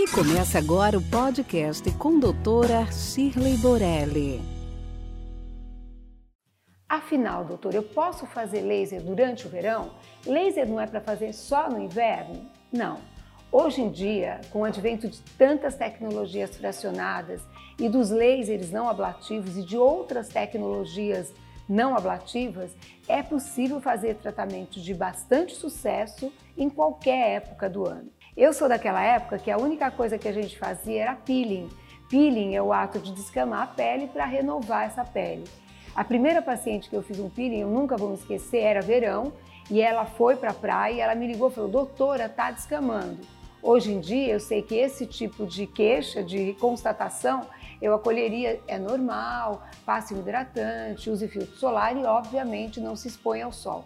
E começa agora o podcast com doutora Shirley Borelli. Afinal, doutor, eu posso fazer laser durante o verão? Laser não é para fazer só no inverno? Não. Hoje em dia, com o advento de tantas tecnologias fracionadas e dos lasers não ablativos e de outras tecnologias não ablativas, é possível fazer tratamentos de bastante sucesso em qualquer época do ano. Eu sou daquela época que a única coisa que a gente fazia era peeling. Peeling é o ato de descamar a pele para renovar essa pele. A primeira paciente que eu fiz um peeling, eu nunca vou me esquecer, era verão, e ela foi para a praia e ela me ligou e falou: "Doutora, tá descamando". Hoje em dia, eu sei que esse tipo de queixa, de constatação, eu acolheria, é normal, passe um hidratante, use filtro solar e, obviamente, não se expõe ao sol.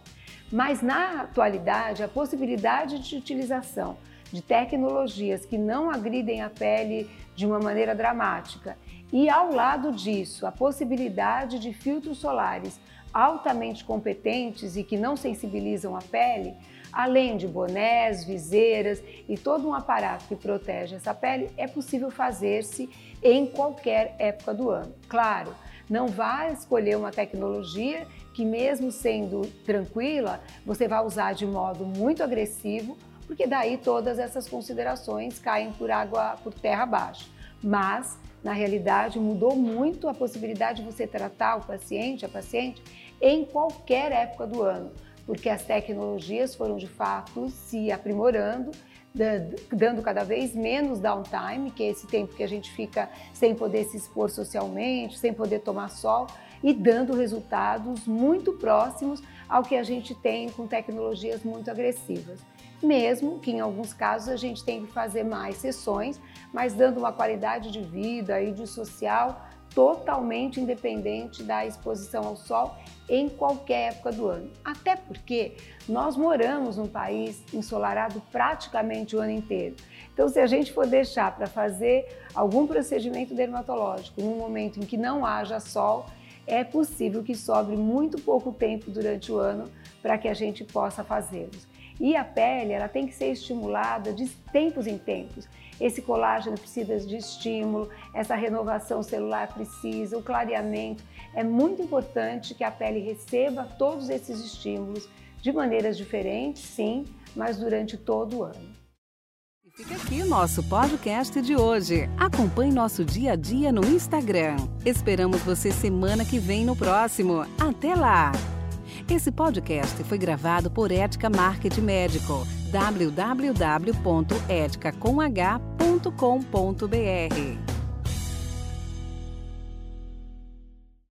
Mas na atualidade, a possibilidade de utilização de tecnologias que não agridem a pele de uma maneira dramática. E ao lado disso, a possibilidade de filtros solares altamente competentes e que não sensibilizam a pele, além de bonés, viseiras e todo um aparato que protege essa pele, é possível fazer-se em qualquer época do ano. Claro, não vá escolher uma tecnologia que, mesmo sendo tranquila, você vai usar de modo muito agressivo porque daí todas essas considerações caem por água, por terra abaixo. Mas, na realidade, mudou muito a possibilidade de você tratar o paciente, a paciente, em qualquer época do ano, porque as tecnologias foram de fato se aprimorando, dando cada vez menos downtime, que é esse tempo que a gente fica sem poder se expor socialmente, sem poder tomar sol, e dando resultados muito próximos ao que a gente tem com tecnologias muito agressivas. Mesmo que em alguns casos a gente tem que fazer mais sessões, mas dando uma qualidade de vida e de social totalmente independente da exposição ao sol em qualquer época do ano. Até porque nós moramos num país ensolarado praticamente o ano inteiro. Então, se a gente for deixar para fazer algum procedimento dermatológico num momento em que não haja sol, é possível que sobre muito pouco tempo durante o ano para que a gente possa fazê-los. E a pele, ela tem que ser estimulada de tempos em tempos. Esse colágeno precisa de estímulo, essa renovação celular precisa, o clareamento. É muito importante que a pele receba todos esses estímulos de maneiras diferentes, sim, mas durante todo o ano. Fica aqui o nosso podcast de hoje. Acompanhe nosso dia a dia no Instagram. Esperamos você semana que vem no próximo. Até lá! Esse podcast foi gravado por Ética Marketing Médico www.eticacomh.com.br